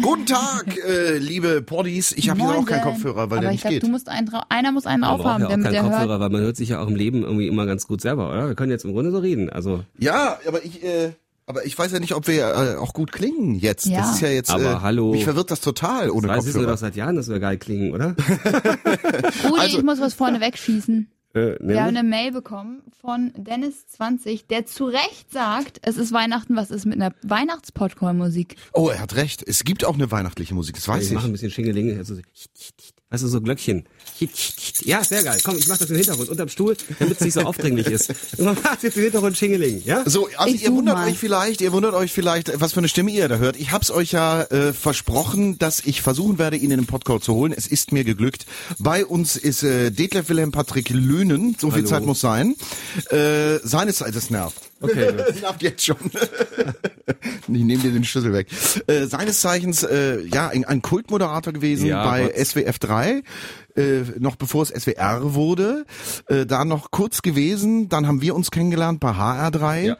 Guten Tag, äh, liebe Poddies. Ich habe hier auch keinen Kopfhörer, weil Aber der ich nicht glaube, geht. du musst einen drauf, einer muss einen Man drauf braucht haben, ja auch damit keinen der Kopfhörer, hört. weil man hört sich ja auch im Leben irgendwie immer ganz gut selber, oder? Wir können jetzt im Grunde so reden. Also, Ja, aber ich, äh, aber ich weiß ja nicht, ob wir äh, auch gut klingen jetzt. Ja. Das ist ja jetzt. Aber äh, hallo. Mich verwirrt das total ohne wir Kopfhörer. doch seit Jahren, dass wir geil klingen, oder? Rudi, Also- ich muss was vorne wegschießen. Äh, Wir haben eine Mail bekommen von Dennis20, der zu Recht sagt, es ist Weihnachten, was ist mit einer Weihnachtspodcast-Musik? Oh, er hat recht. Es gibt auch eine weihnachtliche Musik. Das weiß ich mache ein ich. bisschen Schingelinge. Also, so- weißt du, so Glöckchen. Ja, sehr geil. Komm, ich mach das im Hintergrund, unterm Stuhl, damit es nicht so aufdringlich ist. Und man macht jetzt im Hintergrund Schingeling, ja? So, also Ich ihr wundert mal. euch vielleicht, ihr wundert euch vielleicht, was für eine Stimme ihr da hört. Ich hab's euch ja äh, versprochen, dass ich versuchen werde, ihn in den Podcast zu holen. Es ist mir geglückt. Bei uns ist äh, Detlef Wilhelm Patrick Löhnen. So viel Hallo. Zeit muss sein. Äh, seine Zeit, das nervt. Okay, nervt jetzt schon. ich nehme dir den Schlüssel weg. Äh, seines Zeichens, äh, ja, ein, ein Kultmoderator gewesen Ja, bei Gott. SWF 3, äh, noch bevor es SWR wurde. Äh, da noch kurz gewesen, dann haben wir uns kennengelernt bei HR3. Ja.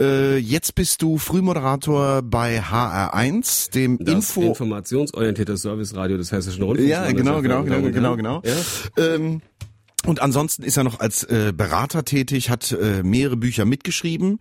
Äh, jetzt bist du Frühmoderator bei HR1, dem Das Info... informationsorientierte Serviceradio des Hessischen Rundfunks. Ja, genau, genau, genau, genau, Herren. genau. Ja? Ähm, und ansonsten ist er noch als äh, Berater tätig, hat äh, mehrere Bücher mitgeschrieben,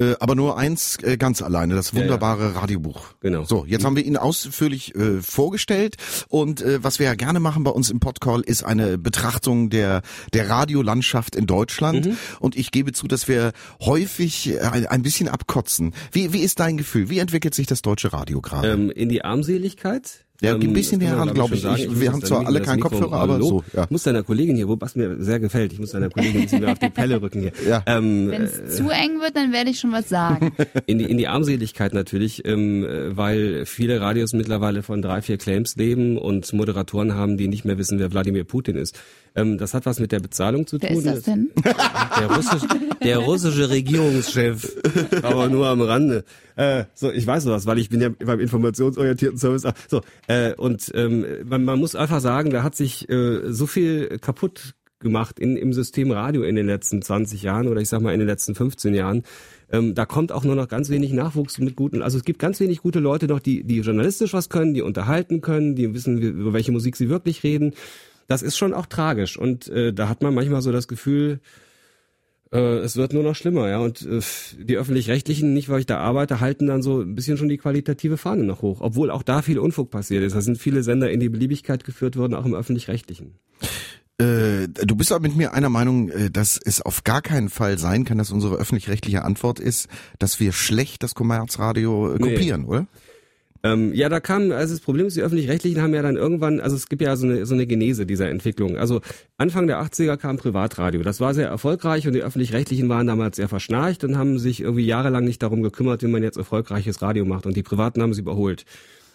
äh, aber nur eins äh, ganz alleine, das ja. wunderbare Radiobuch. Genau. So, jetzt haben wir ihn ausführlich äh, vorgestellt und äh, was wir ja gerne machen bei uns im Podcall ist eine Betrachtung der der Radiolandschaft in Deutschland Mhm. und ich gebe zu, dass wir häufig äh, ein, ein bisschen abkotzen. Wie wie ist dein Gefühl? Wie entwickelt sich das deutsche Radio gerade? Ähm, in die Armseligkeit. Ja, Ähm, ein bisschen näher ran, glaub glaub ich. schon Ich- sagen. wir haben zwar alle keinen Mikro- Kopfhörer, aber Hallo. so, ja. Ich muss deiner Kollegin hier, wo was mir sehr gefällt, ich muss deiner Kollegin ein bisschen mehr auf die Pelle rücken hier. Ja. Ähm, Wenn es zu eng wird, dann werde ich schon was sagen. in die in die Armseligkeit natürlich, ähm, äh, weil viele Radios mittlerweile von drei vier Claims leben und Moderatoren haben, die nicht mehr wissen, wer Wladimir Putin ist. Ähm, das hat was mit der Bezahlung zu Wer tun. ist das denn? Der russische, der russische Regierungschef, aber nur am Rande. Äh, so, ich weiß sowas, weil ich bin ja beim informationsorientierten Service. So, äh, und ähm, man, man muss einfach sagen, da hat sich äh, so viel kaputt gemacht in, im System Radio in den letzten 20 Jahren oder ich sag mal in den letzten 15 Jahren. Ähm, da kommt auch nur noch ganz wenig Nachwuchs mit guten, also es gibt ganz wenig gute Leute noch, die, die journalistisch was können, die unterhalten können, die wissen, über welche Musik sie wirklich reden. Das ist schon auch tragisch und äh, da hat man manchmal so das Gefühl, äh, es wird nur noch schlimmer, ja. Und äh, die öffentlich-rechtlichen, nicht weil ich da arbeite, halten dann so ein bisschen schon die qualitative Fahne noch hoch, obwohl auch da viel Unfug passiert ist. Da sind viele Sender in die Beliebigkeit geführt worden, auch im öffentlich-rechtlichen. Äh, du bist aber mit mir einer Meinung, äh, dass es auf gar keinen Fall sein kann, dass unsere öffentlich-rechtliche Antwort ist, dass wir schlecht das Kommerzradio äh, Nee. kopieren, oder? Ähm, ja, da kam, also das Problem ist, die öffentlich-rechtlichen haben ja dann irgendwann, also es gibt ja so eine, so eine Genese dieser Entwicklung. Also Anfang der 80er kam Privatradio. Das war sehr erfolgreich und die öffentlich-rechtlichen waren damals sehr verschnarcht und haben sich irgendwie jahrelang nicht darum gekümmert, wie man jetzt erfolgreiches Radio macht. Und die Privaten haben sie überholt.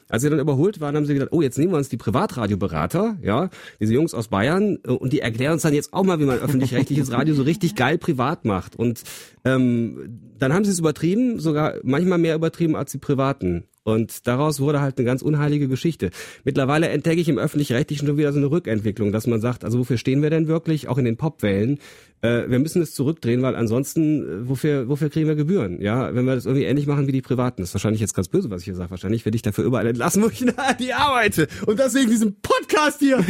Als sie dann überholt waren, haben sie gedacht, oh, jetzt nehmen wir uns die Privatradioberater, ja, diese Jungs aus Bayern, äh, und die erklären uns dann jetzt auch mal, wie man öffentlich-rechtliches Radio so richtig geil privat macht. Und ähm, dann haben sie es übertrieben, sogar manchmal mehr übertrieben als die Privaten. Und daraus wurde halt eine ganz unheilige Geschichte. Mittlerweile entdecke ich im Öffentlich-Rechtlichen schon wieder so eine Rückentwicklung, dass man sagt, also wofür stehen wir denn wirklich, auch in den Popwellen? Äh, wir müssen es zurückdrehen, weil ansonsten, äh, wofür, wofür kriegen wir Gebühren? Ja, wenn wir das irgendwie ähnlich machen wie die Privaten. Das ist wahrscheinlich jetzt ganz böse, was ich hier sage. Wahrscheinlich werde ich dafür überall entlassen, wo ich die arbeite. Und deswegen diesen Podcast hier.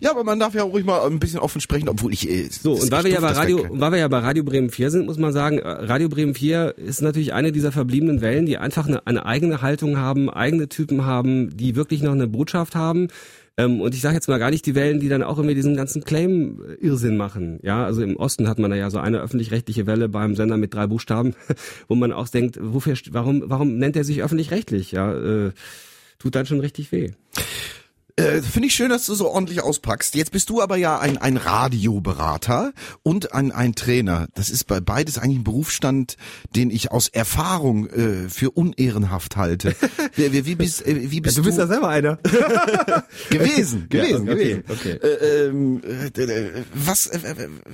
Ja, aber man darf ja ruhig mal ein bisschen offen sprechen, obwohl ich äh, So, und weil wir ja bei Radio, weil wir ja bei Radio Bremen 4 sind, muss man sagen, äh, Radio Bremen 4 ist natürlich eine dieser verbliebenen Wellen, die einfach eine, eine eigene Haltung haben, eigene Typen haben, die wirklich noch eine Botschaft haben. Ähm, und ich sage jetzt mal gar nicht die Wellen, die dann auch immer diesen ganzen Claim-Irrsinn machen. Ja, also im Osten hat man da ja so eine öffentlich-rechtliche Welle beim Sender mit drei Buchstaben, wo man auch denkt, wofür, warum, warum nennt er sich öffentlich-rechtlich? Ja, äh, tut dann schon richtig weh. Äh, Finde ich schön, dass du so ordentlich auspackst. Jetzt bist du aber ja ein, ein Radioberater und ein, ein Trainer. Das ist bei beides eigentlich ein Berufsstand, den ich aus Erfahrung äh, für unehrenhaft halte. wie, wie, wie bist, äh, wie bist du du? bist ja selber einer. gewesen, gewesen, Ja, okay, gewesen. okay. Äh, ähm, äh, äh, was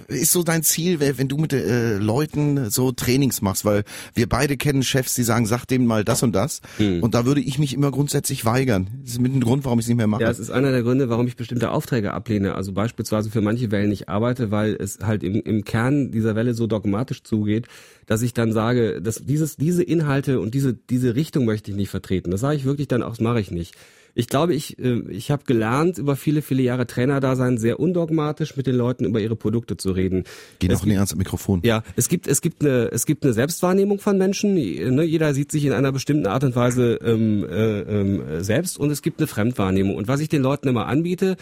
ist so dein Ziel, wenn du mit Leuten so Trainings machst? Weil wir beide kennen Chefs, die sagen, sag denen mal das und das. Hm. Und da würde ich mich immer grundsätzlich weigern. Das ist mit ein Grund, warum ich es nicht mehr mache. Ja, es ist einer der Gründe, warum ich bestimmte Aufträge ablehne. Also beispielsweise für manche Wellen nicht arbeite, weil es halt im, im Kern dieser Welle so dogmatisch zugeht, dass ich dann sage, dass dieses, diese Inhalte und diese, diese Richtung möchte ich nicht vertreten. Das sage ich wirklich dann auch, das mache ich nicht. Ich glaube, ich, äh, ich habe gelernt, über viele, viele Jahre Trainer da sein, sehr undogmatisch mit den Leuten über ihre Produkte zu reden. Geh Es noch näher ans Mikrofon. Ja, es gibt es gibt eine es gibt eine Selbstwahrnehmung von Menschen. Ne? Jeder sieht sich in einer bestimmten Art und Weise ähm, äh, ähm, selbst und es gibt eine Fremdwahrnehmung. Und was ich den Leuten immer anbiete,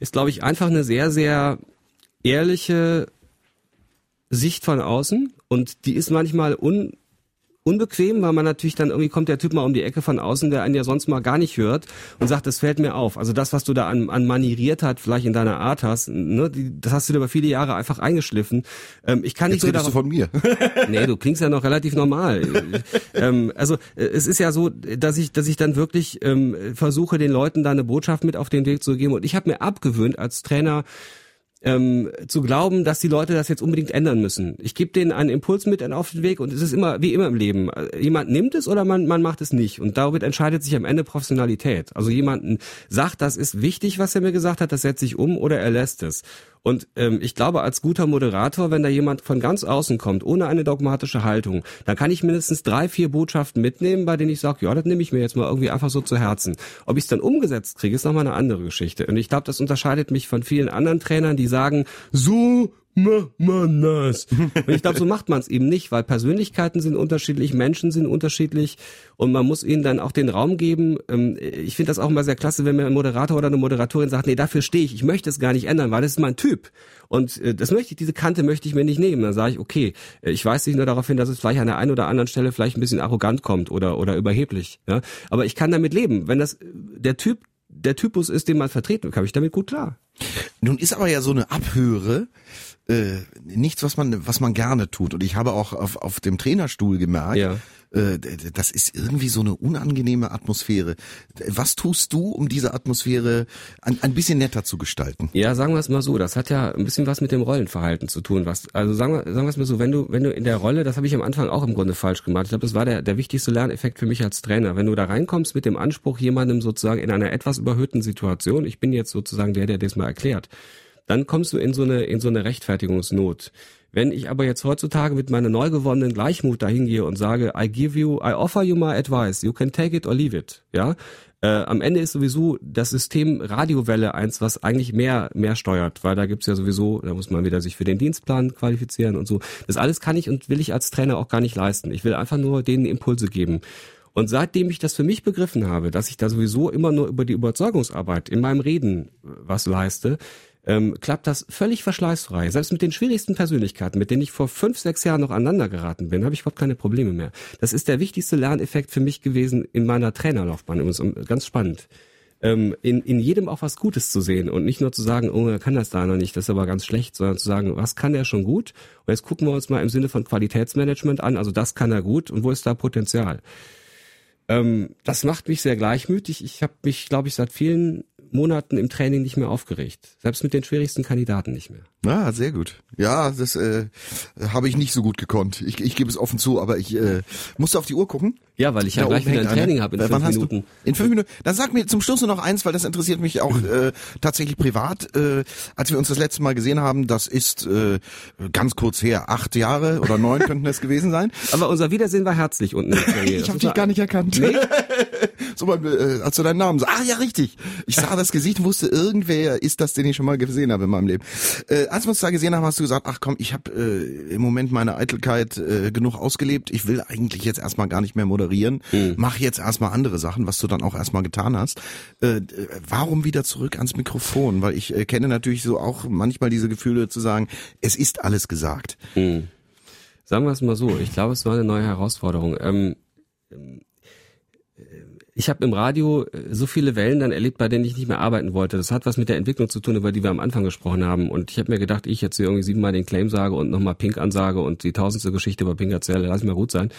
ist, glaube ich, einfach eine sehr sehr ehrliche Sicht von außen und die ist manchmal un unbequem, weil man natürlich dann irgendwie kommt der Typ mal um die Ecke von außen, der einen ja sonst mal gar nicht hört und sagt, das fällt mir auf. Also das, was du da an, an manieriert hat, vielleicht in deiner Art hast, ne, die, das hast du dir über viele Jahre einfach eingeschliffen. Ähm, ich kann nicht Jetzt nur redest du darauf, von mir. nee, du klingst ja noch relativ normal. ähm, also äh, es ist ja so, dass ich, dass ich dann wirklich ähm, versuche, den Leuten da eine Botschaft mit auf den Weg zu geben. Und ich habe mir abgewöhnt als Trainer ähm, zu glauben, dass die Leute das jetzt unbedingt ändern müssen. Ich gebe denen einen Impuls mit auf den Weg und es ist immer wie immer im Leben. Jemand nimmt es oder man, man macht es nicht. Und damit entscheidet sich am Ende Professionalität. Also jemanden sagt, das ist wichtig, was er mir gesagt hat, das setze ich um oder er lässt es. Und ähm, ich glaube, als guter Moderator, wenn da jemand von ganz außen kommt, ohne eine dogmatische Haltung, dann kann ich mindestens drei, vier Botschaften mitnehmen, bei denen ich sage, ja, das nehme ich mir jetzt mal irgendwie einfach so zu Herzen. Ob ich es dann umgesetzt kriege, ist nochmal eine andere Geschichte. Und ich glaube, das unterscheidet mich von vielen anderen Trainern, die sagen, so macht man das. Und ich glaube, so macht man es eben nicht, weil Persönlichkeiten sind unterschiedlich, Menschen sind unterschiedlich und man muss ihnen dann auch den Raum geben. Ähm, Ich finde das auch immer sehr klasse, wenn mir ein Moderator oder eine Moderatorin sagt, nee, dafür stehe ich, ich möchte es gar nicht ändern, weil das ist mein Typ. Und äh, das möchte ich, diese Kante möchte ich mir nicht nehmen. Dann sage ich, okay, äh, ich weise dich nur darauf hin, dass es vielleicht an der einen oder anderen Stelle vielleicht ein bisschen arrogant kommt oder, oder überheblich. Ja? Aber ich kann damit leben. Wenn das äh, der Typ, der Typus ist, den man vertreten komme ich damit gut klar. Nun ist aber ja so eine Abhöre äh, nichts, was man, was man gerne tut. Und ich habe auch auf, auf dem Trainerstuhl gemerkt, Ja. äh, das ist irgendwie so eine unangenehme Atmosphäre. Was tust du, um diese Atmosphäre ein, ein bisschen netter zu gestalten? Ja, sagen wir es mal so, das hat ja ein bisschen was mit dem Rollenverhalten zu tun. Was, also sagen wir, sagen wir es mal so, wenn du, wenn du in der Rolle, das habe ich am Anfang auch im Grunde falsch gemacht. Ich glaube, das war der, der wichtigste Lerneffekt für mich als Trainer. Wenn du da reinkommst mit dem Anspruch, jemandem sozusagen in einer etwas überhöhten Situation, ich bin jetzt sozusagen der, der das mal erklärt, dann kommst du in so eine, in so eine Rechtfertigungsnot. Wenn ich aber jetzt heutzutage mit meiner neu gewonnenen Gleichmut dahin gehe und sage, I give you, I offer you my advice, you can take it or leave it, ja, äh, am Ende ist sowieso das System Radiowelle eins, was eigentlich mehr, mehr steuert, weil da gibt's ja sowieso, da muss man wieder sich für den Dienstplan qualifizieren und so. Das alles kann ich und will ich als Trainer auch gar nicht leisten. Ich will einfach nur denen Impulse geben. Und seitdem ich das für mich begriffen habe, dass ich da sowieso immer nur über die Überzeugungsarbeit in meinem Reden äh, was leiste, ähm, klappt das völlig verschleißfrei. Selbst mit den schwierigsten Persönlichkeiten, mit denen ich vor fünf, sechs Jahren noch aneinander geraten bin, habe ich überhaupt keine Probleme mehr. Das ist der wichtigste Lerneffekt für mich gewesen in meiner Trainerlaufbahn. Ähm, ganz spannend. Ähm, in, in jedem auch was Gutes zu sehen und nicht nur zu sagen, oh, er kann das da noch nicht, das ist aber ganz schlecht, sondern zu sagen, was kann er schon gut? Und jetzt gucken wir uns mal im Sinne von Qualitätsmanagement an, also das kann er gut und wo ist da Potenzial? Ähm, das macht mich sehr gleichmütig. Ich habe mich, glaube ich, seit vielen Monaten im Training nicht mehr aufgeregt. Selbst mit den schwierigsten Kandidaten nicht mehr. Ah, sehr gut. Ja, das äh, habe ich nicht so gut gekonnt. Ich, ich gebe es offen zu, aber ich äh, musste auf die Uhr gucken. Ja, weil ich ja gleich wieder ein Training habe in fünf wann hast Minuten. Du? In fünf Minuten. Dann sag mir zum Schluss nur noch eins, weil das interessiert mich auch äh, tatsächlich privat. Äh, als wir uns das letzte Mal gesehen haben, das ist äh, ganz kurz her, acht Jahre oder neun könnten es gewesen sein. Aber unser Wiedersehen war herzlich unten. Ich habe dich gar nicht erkannt. Nee? so beim, äh, als du deinen Namen sagst. Ah ja, richtig. Ich sah das Gesicht und wusste, irgendwer ist das, den ich schon mal gesehen habe in meinem Leben. Äh, als wir uns da gesehen haben, hast du gesagt, ach komm, ich habe äh, im Moment meine Eitelkeit äh, genug ausgelebt. Ich will eigentlich jetzt erstmal gar nicht mehr moderieren. Mach jetzt erstmal andere Sachen, was du dann auch erstmal getan hast. Äh, warum wieder zurück ans Mikrofon? Weil ich äh, kenne natürlich so auch manchmal diese Gefühle zu sagen, es ist alles gesagt. Sagen wir es mal so, ich glaube, es war eine neue Herausforderung. Ähm, ich habe im Radio äh, so viele Wellen dann erlebt, bei denen ich nicht mehr arbeiten wollte. Das hat was mit der Entwicklung zu tun, über die wir am Anfang gesprochen haben. Und ich habe mir gedacht, ich jetzt hier irgendwie siebenmal den Claim sage und nochmal Pink ansage und die tausendste Geschichte über Pink erzähle, lass mal gut sein.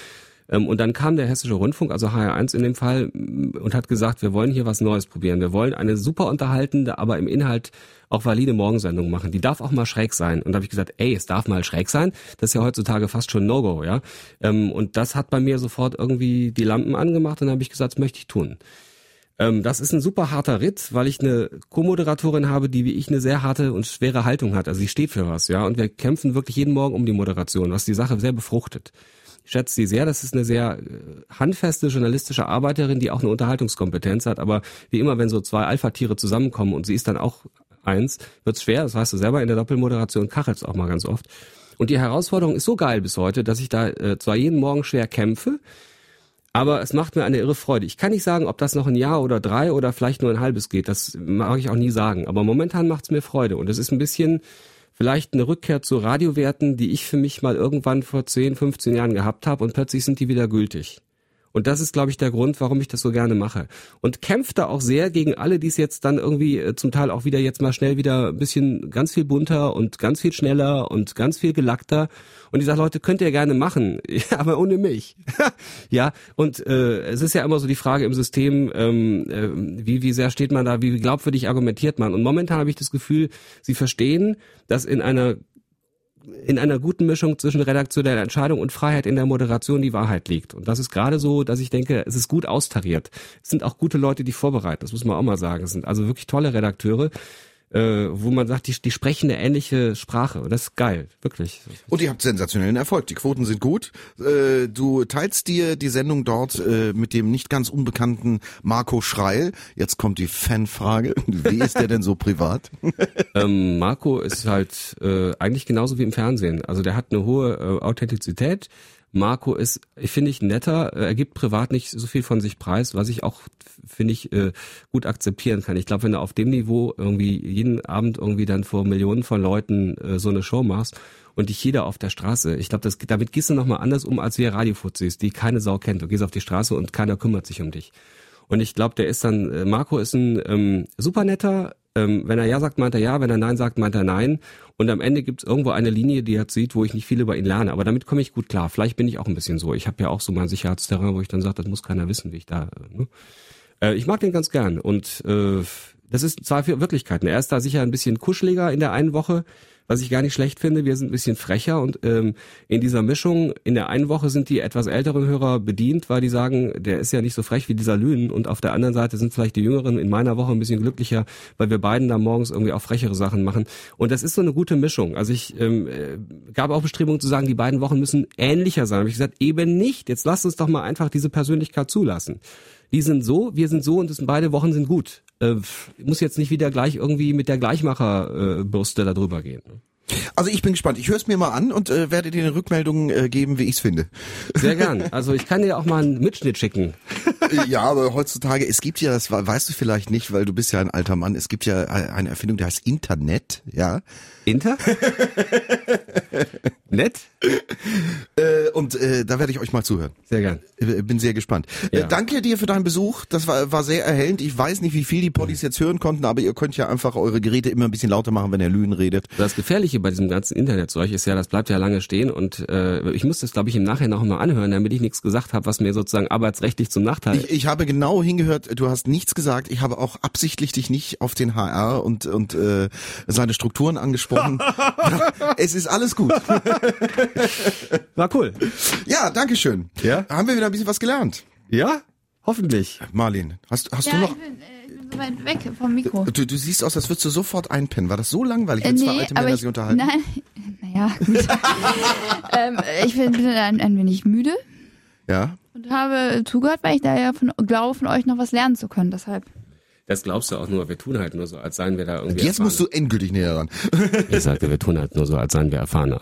Ähm, und dann kam der Hessische Rundfunk, also HR1 in dem Fall, und hat gesagt, wir wollen hier was Neues probieren. Wir wollen eine super unterhaltende, aber im Inhalt auch valide Morgensendung machen. Die darf auch mal schräg sein. Und da habe ich gesagt, ey, es darf mal schräg sein. Das ist ja heutzutage fast schon No-Go, ja. Ähm, und das hat bei mir sofort irgendwie die Lampen angemacht und habe ich gesagt, das möchte ich tun. Ähm, das ist ein super harter Ritt, weil ich eine Co-Moderatorin habe, die wie ich eine sehr harte und schwere Haltung hat. Also sie steht für was, ja. Und wir kämpfen wirklich jeden Morgen um die Moderation, was die Sache sehr befruchtet. Ich schätze sie sehr. Das ist eine sehr äh, handfeste journalistische Arbeiterin, die auch eine Unterhaltungskompetenz hat. Aber wie immer, wenn so zwei Alpha-Tiere zusammenkommen und sie ist dann auch eins, wird's schwer. Das weißt du selber in der Doppelmoderation kachelt's auch mal ganz oft. Und die Herausforderung ist so geil bis heute, dass ich da äh, zwar jeden Morgen schwer kämpfe, aber es macht mir eine irre Freude. Ich kann nicht sagen, ob das noch ein Jahr oder drei oder vielleicht nur ein halbes geht. Das mag ich auch nie sagen. Aber momentan macht's mir Freude. Und es ist ein bisschen vielleicht eine Rückkehr zu Radiowerten, die ich für mich mal irgendwann vor 10, 15 Jahren gehabt habe und plötzlich sind die wieder gültig. Und das ist, glaube ich, der Grund, warum ich das so gerne mache. Und kämpft da auch sehr gegen alle, die es jetzt dann irgendwie äh, zum Teil auch wieder jetzt mal schnell wieder ein bisschen ganz viel bunter und ganz viel schneller und ganz viel gelackter. Und ich sage, Leute, könnt ihr gerne machen, aber ohne mich. ja, und äh, es ist ja immer so die Frage im System, ähm, äh, wie, wie sehr steht man da, wie glaubwürdig argumentiert man. Und momentan habe ich das Gefühl, sie verstehen, dass in einer in einer guten Mischung zwischen redaktioneller Entscheidung und Freiheit in der Moderation die Wahrheit liegt. Und das ist gerade so, dass ich denke, es ist gut austariert. Es sind auch gute Leute, die vorbereiten, das muss man auch mal sagen. Es sind also wirklich tolle Redakteure, äh, wo man sagt, die, die sprechen eine ähnliche Sprache. Und das ist geil, wirklich. Und ihr habt sensationellen Erfolg. Die Quoten sind gut. Äh, du teilst dir die Sendung dort äh, mit dem nicht ganz unbekannten Marco Schreil. Jetzt kommt die Fanfrage. Wie ist der denn so privat? ähm, Marco ist halt äh, eigentlich genauso wie im Fernsehen. Also der hat eine hohe äh, Authentizität Marco ist, finde ich, netter. Er gibt privat nicht so viel von sich preis, was ich auch, finde ich, äh, gut akzeptieren kann. Ich glaube, wenn du auf dem Niveau irgendwie jeden Abend irgendwie dann vor Millionen von Leuten äh, so eine Show machst und dich jeder auf der Straße, ich glaube, damit gehst du nochmal anders um, als wir Radiofuzis, die keine Sau kennt. Du gehst auf die Straße und keiner kümmert sich um dich. Und ich glaube, der ist dann, äh, Marco ist ein ähm, super netter, ähm, wenn er ja sagt, meint er ja, wenn er nein sagt, meint er nein. Und am Ende gibt es irgendwo eine Linie, die er zieht, wo ich nicht viel über ihn lerne. Aber damit komme ich gut klar. Vielleicht bin ich auch ein bisschen so. Ich habe ja auch so mein Sicherheitsterrain, wo ich dann sage, das muss keiner wissen, wie ich da. Ne? äh, ich mag den ganz gern. Und äh, das ist zwei Wirklichkeiten. Er ist da sicher ein bisschen kuscheliger in der einen Woche was ich gar nicht schlecht finde. Wir sind ein bisschen frecher und ähm, in dieser Mischung, in der einen Woche sind die etwas älteren Hörer bedient, weil die sagen, der ist ja nicht so frech wie dieser Lünen und auf der anderen Seite sind vielleicht die Jüngeren in meiner Woche ein bisschen glücklicher, weil wir beiden da morgens irgendwie auch frechere Sachen machen. Und das ist so eine gute Mischung. Also ich ähm, äh, gab auch Bestrebungen zu sagen, die beiden Wochen müssen ähnlicher sein. Habe ich gesagt, eben nicht. Jetzt lasst uns doch mal einfach diese Persönlichkeit zulassen die sind so, wir sind so und das, beide Wochen sind gut äh, muss jetzt nicht wieder gleich irgendwie mit der Gleichmacherbürste äh, da drüber gehen. Also ich bin gespannt. Ich höre es mir mal an und äh, werde dir eine Rückmeldung äh, geben, wie ich es finde. Sehr gern. Also ich kann dir auch mal einen Mitschnitt schicken. ja, aber heutzutage, es gibt ja, das weißt du vielleicht nicht, weil du bist ja ein alter Mann, es gibt ja eine Erfindung, die heißt Internet, ja. Inter? Nett? Äh, und äh, da werde ich euch mal zuhören. Sehr gern. Äh, bin sehr gespannt. Äh, ja. Äh, danke dir für deinen Besuch. Das war, war sehr erhellend. Ich weiß nicht, wie viel die Poddies jetzt hören konnten, aber ihr könnt ja einfach eure Geräte immer ein bisschen lauter machen, wenn er Lügen redet. Das Gefährliche bei diesem ganzen Internetzeug ist ja, das bleibt ja lange stehen und äh, ich muss das, glaube ich, im Nachhinein auch mal anhören, damit ich nichts gesagt habe, was mir sozusagen arbeitsrechtlich zum Nachteil ich, ich habe genau hingehört, du hast nichts gesagt. Ich habe auch absichtlich dich nicht auf den HR und, und äh, seine Strukturen angesprochen. es ist alles gut. War cool. Ja, danke schön. Ja? Haben wir wieder ein bisschen was gelernt? Ja? Hoffentlich. Marlin, hast, hast ja, du noch... Ich bin, äh, weit weg vom Mikro. Du, du siehst aus, als würdest du sofort einpennen. War das so langweilig, wenn Äh, zwei nee, alte aber Männer ich, sich unterhalten? Nein, naja, gut. ähm, ich bin, bin ein, ein wenig müde Ja. und habe zugehört, weil ich da ja von, glaube, von euch noch was lernen zu können. Deshalb. Das glaubst du auch nur. Wir tun halt nur so, als seien wir da irgendwie Jetzt musst du endgültig näher ran. Ich sagte, wir tun halt nur so, als seien wir erfahrener.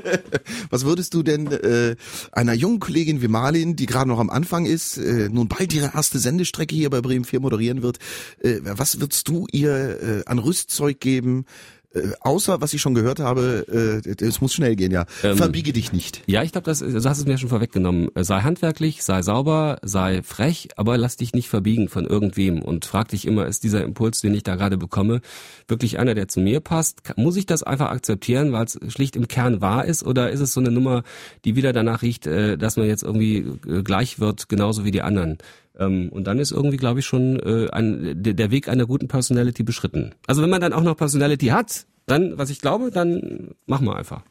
Was würdest du denn äh, einer jungen Kollegin wie Marlin, die gerade noch am Anfang ist, äh, nun bald ihre erste Sendestrecke hier bei Bremen 4 moderieren wird, äh, was würdest du ihr äh, an Rüstzeug geben, Äh, außer, was ich schon gehört habe, äh, es muss schnell gehen, ja. Ähm, Verbiege dich nicht. Ja, ich glaube, das, du hast es mir schon vorweggenommen. Sei handwerklich, sei sauber, sei frech, aber lass dich nicht verbiegen von irgendwem und frag dich immer, ist dieser Impuls, den ich da gerade bekomme, wirklich einer, der zu mir passt? Muss ich das einfach akzeptieren, weil es schlicht im Kern wahr ist oder ist es so eine Nummer, die wieder danach riecht, äh, dass man jetzt irgendwie äh, gleich wird, genauso wie die anderen? Ähm, und dann ist irgendwie, glaube ich, schon äh, ein, der Weg einer guten Personality beschritten. Also wenn man dann auch noch Personality hat, dann, was ich glaube, dann machen wir einfach.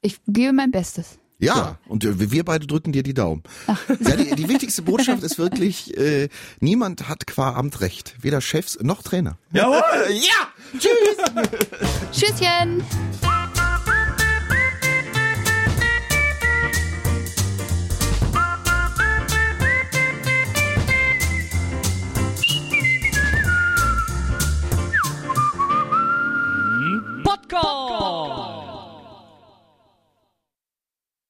Ich gebe mein Bestes. Ja, ja, und wir beide drücken dir die Daumen. Ja, die, die wichtigste Botschaft ist wirklich, äh, niemand hat qua Amt recht. Weder Chefs noch Trainer. Jawohl! Ja! Tschüss! Tschüsschen!